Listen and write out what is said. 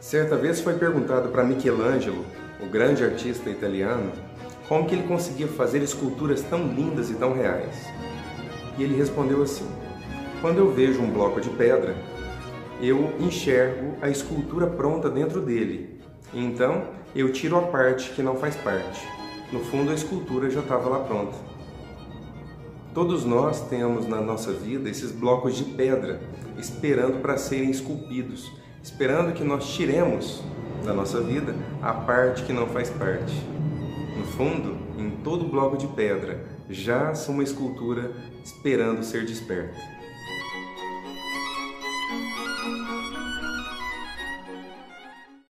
Certa vez foi perguntado para Michelangelo, o grande artista italiano, como que ele conseguia fazer esculturas tão lindas e tão reais. E ele respondeu assim: Quando eu vejo um bloco de pedra, eu enxergo a escultura pronta dentro dele. Então, eu tiro a parte que não faz parte. No fundo, a escultura já estava lá pronta. Todos nós temos na nossa vida esses blocos de pedra esperando para serem esculpidos, esperando que nós tiremos da nossa vida a parte que não faz parte. No fundo, em todo bloco de pedra, já uma escultura esperando ser desperta.